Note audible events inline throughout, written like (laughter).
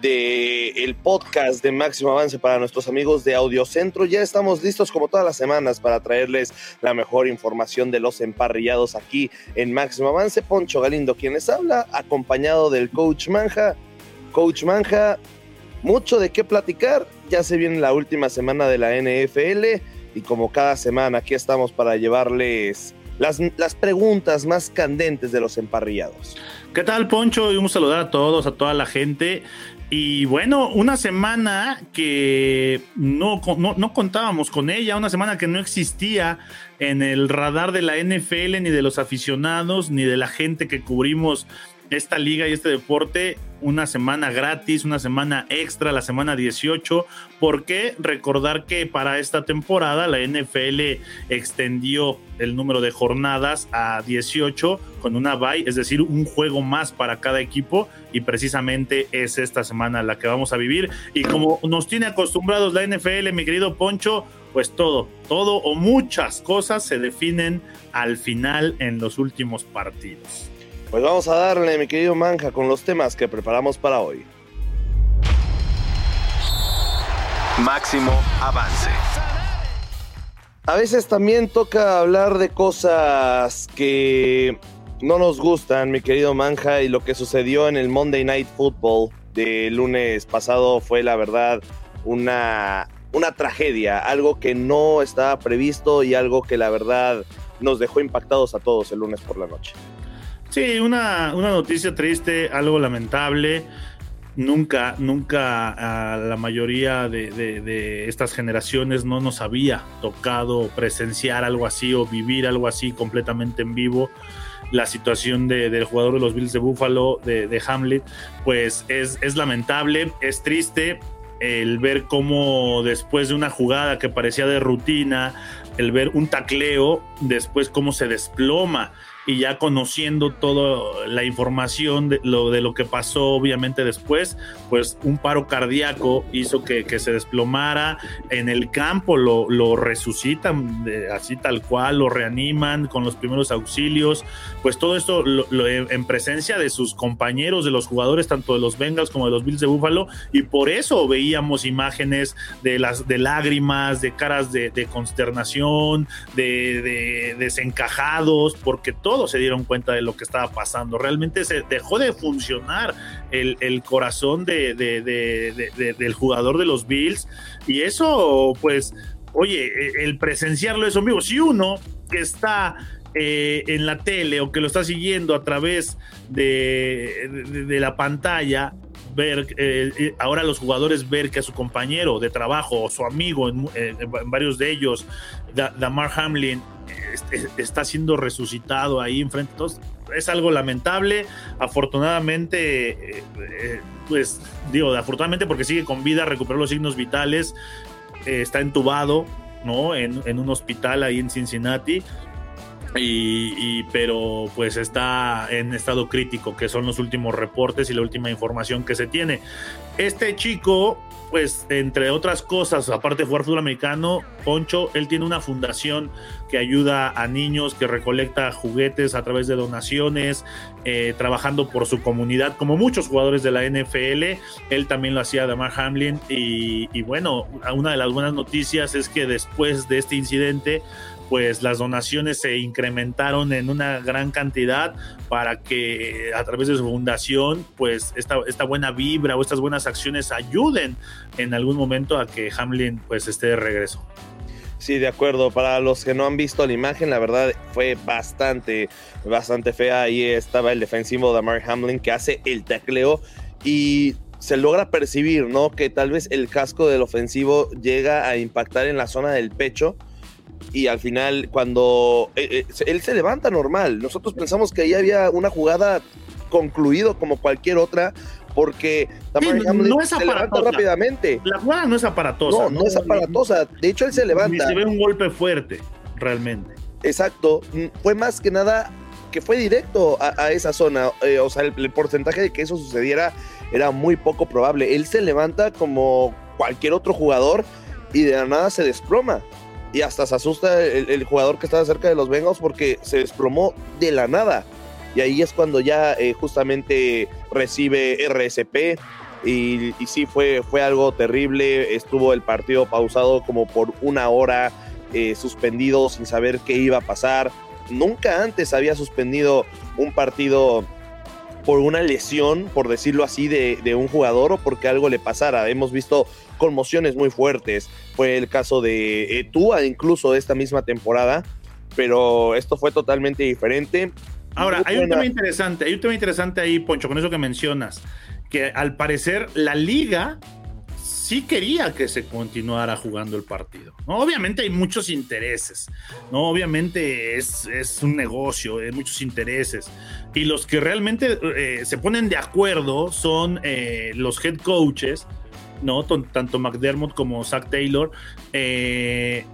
de el podcast de Máximo Avance para nuestros amigos de Audiocentro? Ya estamos listos como todas las semanas para traerles la mejor información de los emparrillados aquí en Máximo Avance. Poncho Galindo quien les habla, acompañado del coach Manja. Coach Manja, mucho de qué platicar. Ya se viene la última semana de la NFL y como cada semana aquí estamos para llevarles las, las preguntas más candentes de los emparrillados. ¿Qué tal, Poncho? Y un saludar a todos, a toda la gente. Y bueno, una semana que no, no, no, contábamos con ella, una semana que no existía en el radar de la NFL, ni de los aficionados, ni de la gente que cubrimos esta liga y este deporte una semana gratis, una semana extra, la semana 18. porque Recordar que para esta temporada la NFL extendió el número de jornadas a 18 con una bye, es decir, un juego más para cada equipo y precisamente es esta semana la que vamos a vivir. Y como nos tiene acostumbrados la NFL, mi querido Poncho, pues todo, todo o muchas cosas se definen al final en los últimos partidos. Pues vamos a darle, mi querido Manja, con los temas que preparamos para hoy. Máximo avance. A veces también toca hablar de cosas que no nos gustan, mi querido Manja, y lo que sucedió en el Monday Night Football de lunes pasado fue la verdad una, una tragedia, algo que no estaba previsto y algo que la verdad nos dejó impactados a todos el lunes por la noche. Sí, una, una noticia triste, algo lamentable. Nunca, nunca a la mayoría de, estas generaciones no nos había tocado presenciar algo así o vivir algo así completamente en vivo la situación del jugador de los Bills de Buffalo, de, Hamlet, pues es, es, lamentable, es triste el ver cómo después de una jugada que parecía de rutina, el ver un tacleo, después cómo se desploma y ya conociendo toda la información de lo, de lo que pasó obviamente después, pues un paro cardíaco hizo que, se desplomara en el campo, lo, lo resucitan así tal cual, lo reaniman con los primeros auxilios, pues todo esto en presencia de sus compañeros, de los jugadores, tanto de los Bengals como de los Bills de Buffalo, y por eso veíamos imágenes de, las, de lágrimas, de caras de, consternación, de, de desencajados, porque todo se dieron cuenta de lo que estaba pasando. Realmente se dejó de funcionar el, corazón de, del jugador de los Bills. Y eso, pues, oye, e, el presenciarlo eso vivo. Si uno que está eh, en la tele o que lo está siguiendo a través de, la pantalla, ver, eh, eh, ahora los jugadores ver que a su compañero de trabajo o su amigo, en, varios de ellos, Damar Hamlin, está siendo resucitado ahí enfrente. Entonces, es algo lamentable. Afortunadamente, eh, pues digo, afortunadamente porque sigue con vida, recuperó los signos vitales, eh, está entubado, ¿no? En, en, un hospital ahí en Cincinnati. Y, pero pues está en estado crítico, que son los últimos reportes y la última información que se tiene. Este chico, pues entre otras cosas, aparte de jugar fútbol americano, Poncho, él tiene una fundación que ayuda a niños, que recolecta juguetes a través de donaciones, eh, trabajando por su comunidad, como muchos jugadores de la NFL. Él también lo hacía Damar Hamlin. Y, y bueno, una de las buenas noticias es que después de este incidente, pues las donaciones se incrementaron en una gran cantidad para que a través de su fundación, pues esta, esta buena vibra o estas buenas acciones ayuden en algún momento a que Hamlin pues esté de regreso. Sí, de acuerdo. Para los que no han visto la imagen, la verdad fue bastante, bastante fea. Ahí estaba el defensivo de Mark Hamlin que hace el tacleo y se logra percibir, ¿no? Que tal vez el casco del ofensivo llega a impactar en la zona del pecho y al final cuando eh, eh, él se levanta normal, nosotros pensamos que ahí había una jugada concluido como cualquier otra porque no es se levanta rápidamente. La jugada no es aparatosa. No, no, es aparatosa. De hecho, él se levanta. Y se ve un golpe fuerte, realmente. Exacto. Fue más que nada que fue directo a, esa zona. Eh, o sea, el, porcentaje de que eso sucediera era muy poco probable. Él se levanta como cualquier otro jugador y de la nada se desploma. Y hasta se asusta el, jugador que estaba cerca de los Bengals porque se desplomó de la nada. Y ahí es cuando ya eh, justamente recibe RSP. Y, sí, fue, fue algo terrible. Estuvo el partido pausado como por una hora, eh, suspendido sin saber qué iba a pasar. Nunca antes había suspendido un partido por una lesión, por decirlo así, de, un jugador o porque algo le pasara. Hemos visto conmociones muy fuertes. Fue el caso de eh, Tua incluso esta misma temporada, pero esto fue totalmente diferente. Ahora, hay un tema interesante, hay un tema interesante ahí, Poncho, con eso que mencionas, que al parecer la liga sí quería que se continuara jugando el partido. Obviamente hay muchos intereses, ¿no? Obviamente es, un negocio, hay muchos intereses. Y los que realmente eh, se ponen de acuerdo son eh, los head coaches, ¿no? Tanto McDermott como Zach Taylor, eh,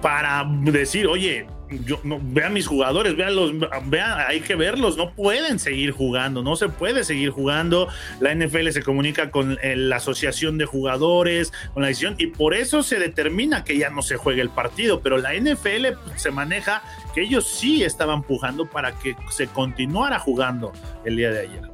para decir, oye, yo, no, vean mis jugadores, vean los, vean, hay que verlos, no pueden seguir jugando, no se puede seguir jugando. La NFL se comunica con eh, la asociación de jugadores, con la decisión, y por eso se determina que ya no se juegue el partido, pero la NFL se maneja que ellos sí estaban pujando para que se continuara jugando el día de ayer.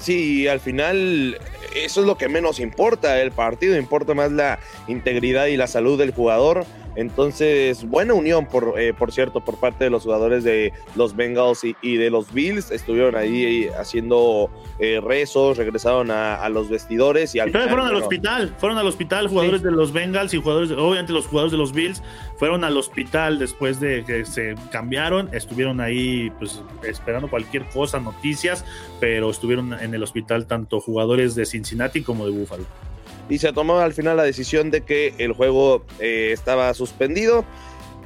Sí, al final eso es lo que menos importa, el partido importa más la integridad y la salud del jugador entonces, buena unión, por, eh, por cierto, por parte de los jugadores de los Bengals y, de los Bills. Estuvieron ahí haciendo eh, rezos, regresaron a, los vestidores y al fueron al hospital, fueron al hospital jugadores de los Bengals y jugadores, obviamente los jugadores de los Bills, fueron al hospital después de que se cambiaron, estuvieron ahí pues esperando cualquier cosa, noticias, pero estuvieron en el hospital tanto jugadores de Cincinnati como de Buffalo y se tomó al final la decisión de que el juego eh, estaba suspendido.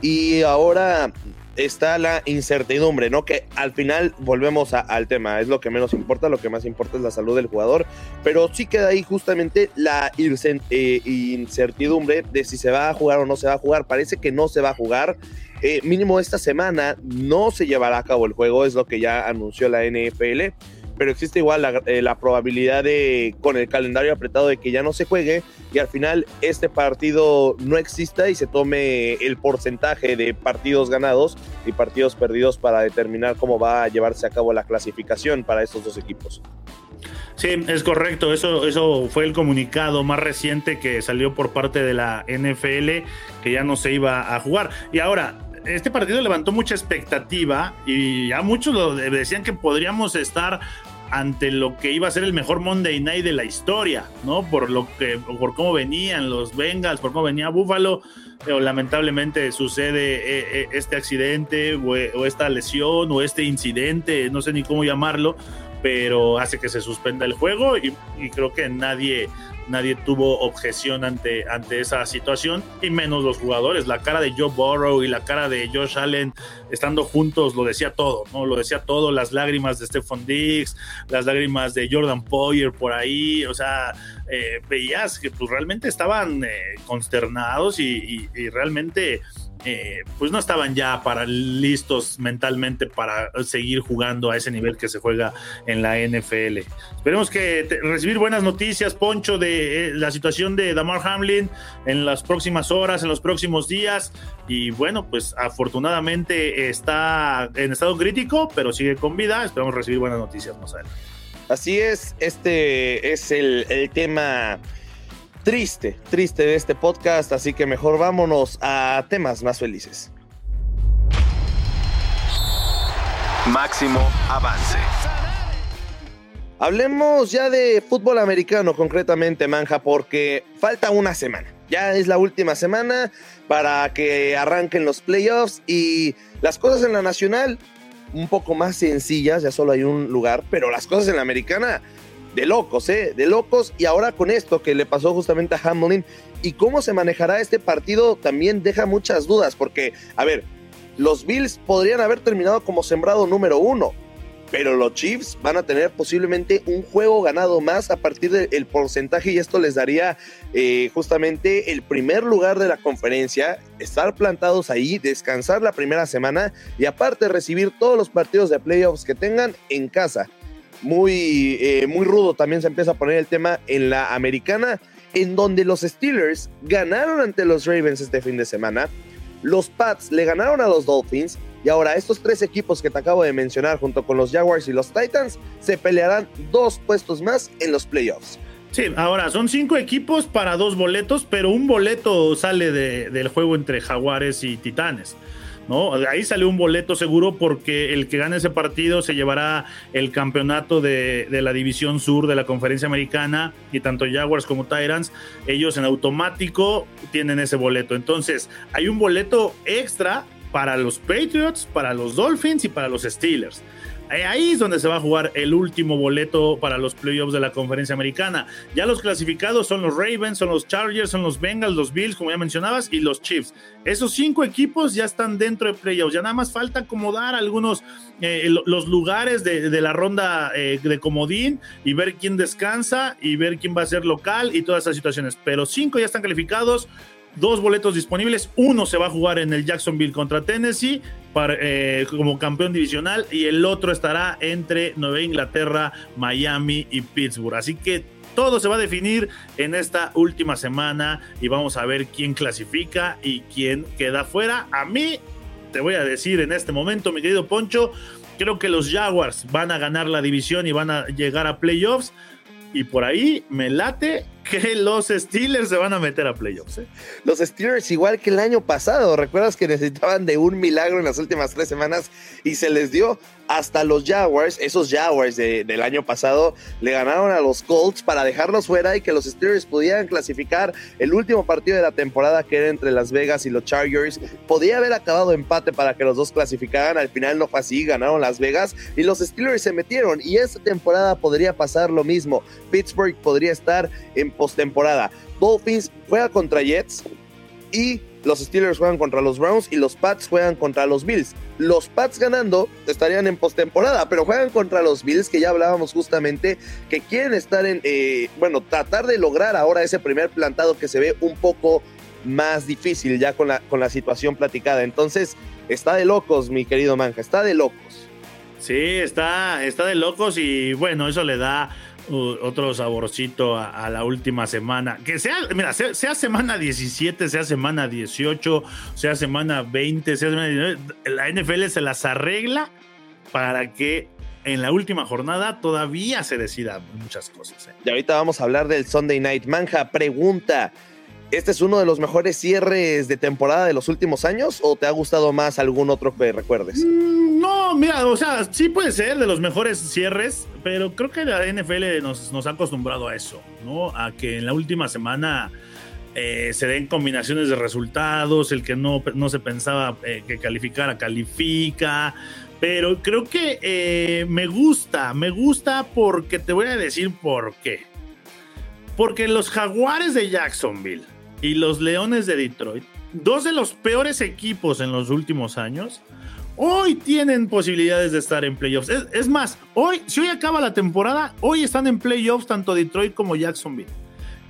Y ahora está la incertidumbre, ¿no? Que al final volvemos al tema, es lo que menos importa, lo que más importa es la salud del jugador, pero sí queda ahí justamente la eh, incertidumbre de si se va a jugar o no se va a jugar, parece que no se va a jugar, eh, mínimo esta semana no se llevará a cabo el juego, es lo que ya anunció la NFL pero existe igual eh, la, probabilidad de, con el calendario apretado, de que ya no se juegue y al final este partido no exista y se tome el porcentaje de partidos ganados y partidos perdidos para determinar cómo va a llevarse a cabo la clasificación para estos dos equipos. Sí, es correcto. Eso, eso fue el comunicado más reciente que salió por parte de la NFL, que ya no se iba a jugar. Y ahora, este partido levantó mucha expectativa y ya muchos decían que podríamos estar ante lo que iba a ser el mejor Monday Night de la historia, ¿no? Por lo que, por cómo venían los Bengals, por cómo venía Buffalo, pero lamentablemente sucede eh, eh, este accidente o, esta lesión o este incidente, no sé ni cómo llamarlo, pero hace que se suspenda el juego y creo que nadie nadie tuvo objeción ante, ante esa situación, y menos los jugadores. La cara de Joe Burrow y la cara de Josh Allen estando juntos lo decía todo, ¿no? Lo decía todo, las lágrimas de Stephon Diggs, las lágrimas de Jordan Poyer por ahí, o sea, eh, veías que pues realmente estaban eh, consternados y, y realmente eh, pues no estaban ya para listos mentalmente para seguir jugando a ese nivel que se juega en la NFL. Esperemos que recibir buenas noticias, Poncho, de eh, la situación de Damar Hamlin en las próximas horas, en los próximos días. Y bueno, pues afortunadamente está en estado crítico, pero sigue con vida. Esperamos recibir buenas noticias más adelante. Así es, este es el tema triste, triste de este podcast, así que mejor vámonos a temas más felices. Máximo avance. Hablemos ya de fútbol americano, concretamente, Manja, porque falta una semana. Ya es la última semana para que arranquen los playoffs y las cosas en la nacional un poco más sencillas, ya solo hay un lugar, pero las cosas en la americana de locos, ¿eh? De locos. Y ahora con esto que le pasó justamente a Hamlin y cómo se manejará este partido también deja muchas dudas, porque, a ver, los Bills podrían haber terminado como sembrado número uno, pero los Chiefs van a tener posiblemente un juego ganado más a partir del porcentaje y esto les daría eh, justamente el primer lugar de la conferencia, estar plantados ahí, descansar la primera semana y aparte recibir todos los partidos de playoffs que tengan en casa. Muy, eh, muy rudo también se empieza a poner el tema en la americana, en donde los Steelers ganaron ante los Ravens este fin de semana, los Pats le ganaron a los Dolphins y ahora estos tres equipos que te acabo de mencionar junto con los Jaguars y los Titans se pelearán dos puestos más en los playoffs. Sí, ahora son cinco equipos para dos boletos, pero un boleto sale del juego entre Jaguares y Titanes. ¿No? Ahí sale un boleto seguro porque el que gane ese partido se llevará el campeonato de, de, la División Sur de la Conferencia Americana y tanto Jaguars como Tyrants, ellos en automático tienen ese boleto. Entonces, hay un boleto extra para los Patriots, para los Dolphins y para los Steelers. Ahí es donde se va a jugar el último boleto para los playoffs de la conferencia americana. Ya los clasificados son los Ravens, son los Chargers, son los Bengals, los Bills, como ya mencionabas, y los Chiefs. Esos cinco equipos ya están dentro de playoffs. Ya nada más falta acomodar algunos eh, los lugares de, la ronda eh, de comodín y ver quién descansa y ver quién va a ser local y todas esas situaciones. Pero cinco ya están calificados dos boletos disponibles. Uno se va a jugar en el Jacksonville contra Tennessee eh, como campeón divisional y el otro estará entre Nueva Inglaterra, Miami y Pittsburgh. Así que todo se va a definir en esta última semana y vamos a ver quién clasifica y quién queda fuera. A mí, te voy a decir en este momento, mi querido Poncho, creo que los Jaguars van a ganar la división y van a llegar a playoffs. Y por ahí me late que los Steelers se van a meter a playoffs. ¿eh? Los Steelers, igual que el año pasado, recuerdas que necesitaban de un milagro en las últimas tres semanas y se les dio hasta los Jaguars, esos Jaguars del año pasado, le ganaron a los Colts para dejarlos fuera y que los Steelers pudieran clasificar el último partido de la temporada que era entre Las Vegas y los Chargers. Podía haber acabado empate para que los dos clasificaran, al final no fue así, ganaron Las Vegas y los Steelers se metieron y esta temporada podría pasar lo mismo. Pittsburgh podría estar en postemporada. Dolphins juega contra Jets y los Steelers juegan contra los Browns y los Pats juegan contra los Bills. Los Pats ganando estarían en postemporada, pero juegan contra los Bills, que ya hablábamos justamente, que quieren estar en, eh, bueno, tratar de lograr ahora ese primer plantado que se ve un poco más difícil ya con la, con la situación platicada. Entonces, está de locos, mi querido Manja, está de locos. Sí, está, está de locos y bueno, eso le da otro saborcito a, la última semana. Que sea, mira, sea, semana 17, sea semana 18, sea semana 20, sea semana 19, la NFL se las arregla para que en la última jornada todavía se decidan muchas cosas. ¿eh? Y ahorita vamos a hablar del Sunday Night Manja. Pregunta. ¿Este es uno de los mejores cierres de temporada de los últimos años o te ha gustado más algún otro que recuerdes? Mm, no, mira, o sea, sí puede ser de los mejores cierres, pero creo que la NFL nos, ha acostumbrado a eso, ¿no? A que en la última semana eh, se den combinaciones de resultados, el que no, no se pensaba eh, que calificara, califica. Pero creo que eh, me gusta, me gusta porque te voy a decir por qué. Porque los jaguares de Jacksonville y los Leones de Detroit, dos de los peores equipos en los últimos años, hoy tienen posibilidades de estar en playoffs. Es, más, hoy, si hoy acaba la temporada, hoy están en playoffs tanto Detroit como Jacksonville.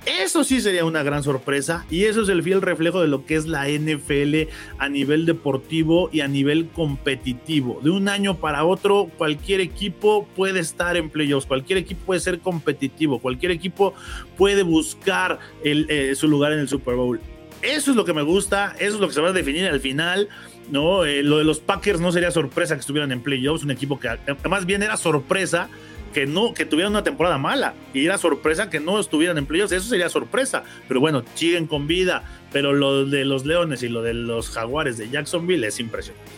Eso sí sería una gran sorpresa y eso es el fiel reflejo de lo que es la NFL a nivel deportivo y a nivel competitivo. De un año para otro, cualquier equipo puede estar en playoffs, cualquier equipo puede ser competitivo, cualquier equipo puede buscar eh, su lugar en el Super Bowl. Eso es lo que me gusta, eso es lo que se va a definir al final. No, eh, lo de los Packers no sería sorpresa que estuvieran en playoffs, un equipo que más bien era sorpresa que no, que tuvieran una temporada mala y era sorpresa que no estuvieran en playoffs, eso sería sorpresa, pero bueno, siguen con vida, pero lo de los Leones y lo de los Jaguares de Jacksonville es impresionante.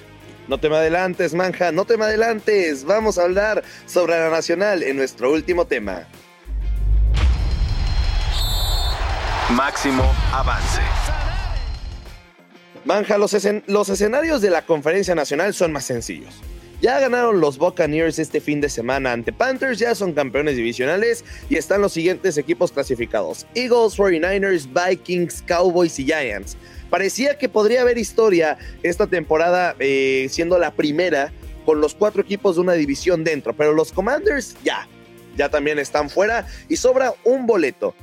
No te me adelantes, manja, no te me adelantes, vamos a hablar sobre la Nacional en nuestro último tema. Máximo avance. Manja, los, escen los escenarios de la conferencia nacional son más sencillos. Ya ganaron los Buccaneers este fin de semana ante Panthers, ya son campeones divisionales y están los siguientes equipos clasificados: Eagles, 49ers, Vikings, Cowboys y Giants. Parecía que podría haber historia esta temporada eh, siendo la primera con los cuatro equipos de una división dentro, pero los Commanders ya, ya también están fuera y sobra un boleto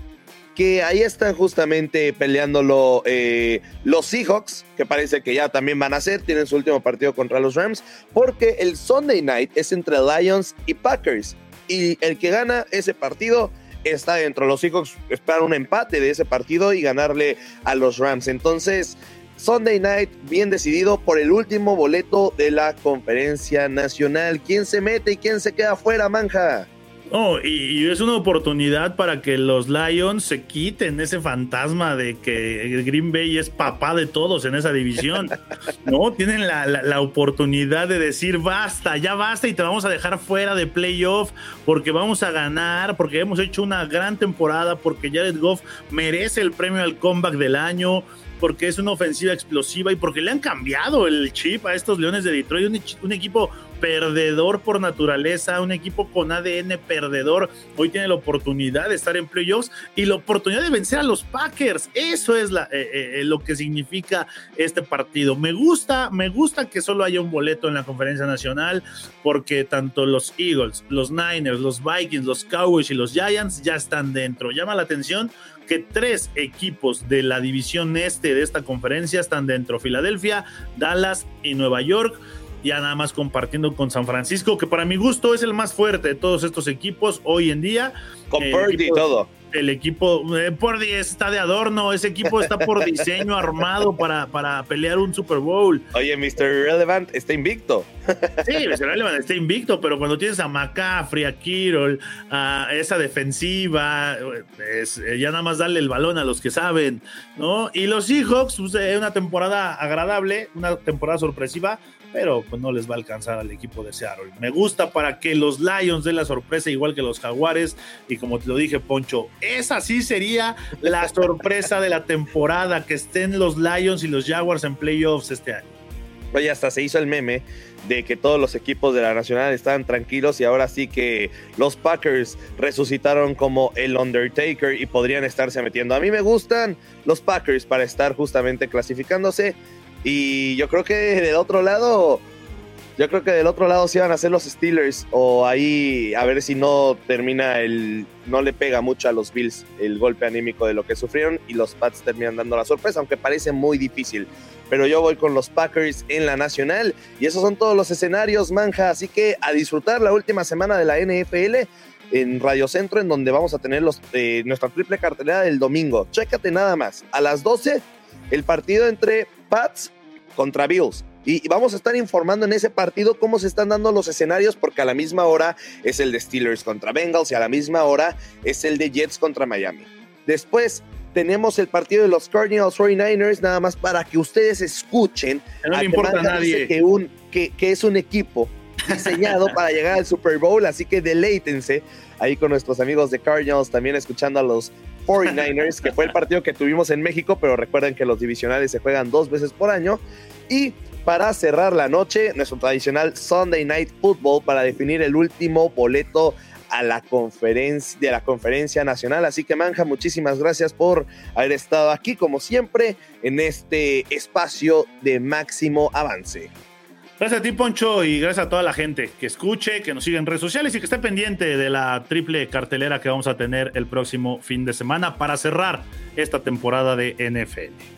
que ahí están justamente peleándolo eh, los Seahawks, que parece que ya también van a ser, tienen su último partido contra los Rams, porque el Sunday night es entre Lions y Packers, y el que gana ese partido está dentro. Los Seahawks esperan un empate de ese partido y ganarle a los Rams. Entonces, Sunday night bien decidido por el último boleto de la conferencia nacional. ¿Quién se mete y quién se queda fuera, manja? Oh, y, es una oportunidad para que los Lions se quiten ese fantasma de que Green Bay es papá de todos en esa división. (laughs) ¿No? Tienen la, la, oportunidad de decir basta, ya basta y te vamos a dejar fuera de playoff porque vamos a ganar, porque hemos hecho una gran temporada, porque Jared Goff merece el premio al comeback del año porque es una ofensiva explosiva y porque le han cambiado el chip a estos Leones de Detroit, un, equipo perdedor por naturaleza, un equipo con ADN perdedor. Hoy tiene la oportunidad de estar en playoffs y la oportunidad de vencer a los Packers. Eso es la, eh, eh, lo que significa este partido. Me gusta, me gusta que solo haya un boleto en la conferencia nacional porque tanto los Eagles, los Niners, los Vikings, los Cowboys y los Giants ya están dentro. Llama la atención que tres equipos de la división este de esta conferencia están dentro, Filadelfia, Dallas y Nueva York. Ya nada más compartiendo con San Francisco, que para mi gusto es el más fuerte de todos estos equipos hoy en día. Con Purdy y todo el equipo eh, por está de adorno, ese equipo está por diseño (laughs) armado para, para pelear un Super Bowl. Oye, Mr. Relevant está invicto. Sí, Mr. Relevant está invicto, pero cuando tienes a McCaffrey, a Kirol, a esa defensiva, es, eh, ya nada más darle el balón a los que saben, ¿no? Y los Seahawks, pues, eh, una temporada agradable, una temporada sorpresiva, pero pues no les va a alcanzar al equipo de Seattle. Me gusta para que los Lions den la sorpresa igual que los Jaguares y como te lo dije Poncho, esa sí sería la sorpresa de la temporada, que estén los Lions y los Jaguars en playoffs este año. Oye, hasta se hizo el meme de que todos los equipos de la Nacional estaban tranquilos y ahora sí que los Packers resucitaron como el Undertaker y podrían estarse metiendo. A mí me gustan los Packers para estar justamente clasificándose y yo creo que del otro lado, yo creo que del otro lado sí van a ser los Steelers o ahí a ver si no termina el, no le pega mucho a los Bills el golpe anímico de lo que sufrieron y los Pats terminan dando la sorpresa, aunque parece muy difícil. Pero yo voy con los Packers en la nacional y esos son todos los escenarios, manja. Así que a disfrutar la última semana de la NFL en Radio Centro, en donde vamos a tener los, eh, nuestra triple cartelera del domingo. Chécate nada más. A las 12 el partido entre Pats contra Bills. Y vamos a estar informando en ese partido cómo se están dando los escenarios, porque a la misma hora es el de Steelers contra Bengals y a la misma hora es el de Jets contra Miami. Después tenemos el partido de los Cardinals 49ers, nada más para que ustedes escuchen. No le importa a nadie. Que, un, que, que es un equipo diseñado (laughs) para llegar al Super Bowl, así que deleítense ahí con nuestros amigos de Cardinals, también escuchando a los 49ers, que fue el partido que tuvimos en México, pero recuerden que los divisionales se juegan dos veces por año. Y para cerrar la noche, nuestro tradicional Sunday Night Football para definir el último boleto a la conferencia de la conferencia nacional. Así que Manja, muchísimas gracias por haber estado aquí como siempre en este espacio de máximo avance. Gracias a ti, Poncho, y gracias a toda la gente que escuche, que nos siga en redes sociales y que esté pendiente de la triple cartelera que vamos a tener el próximo fin de semana para cerrar esta temporada de NFL.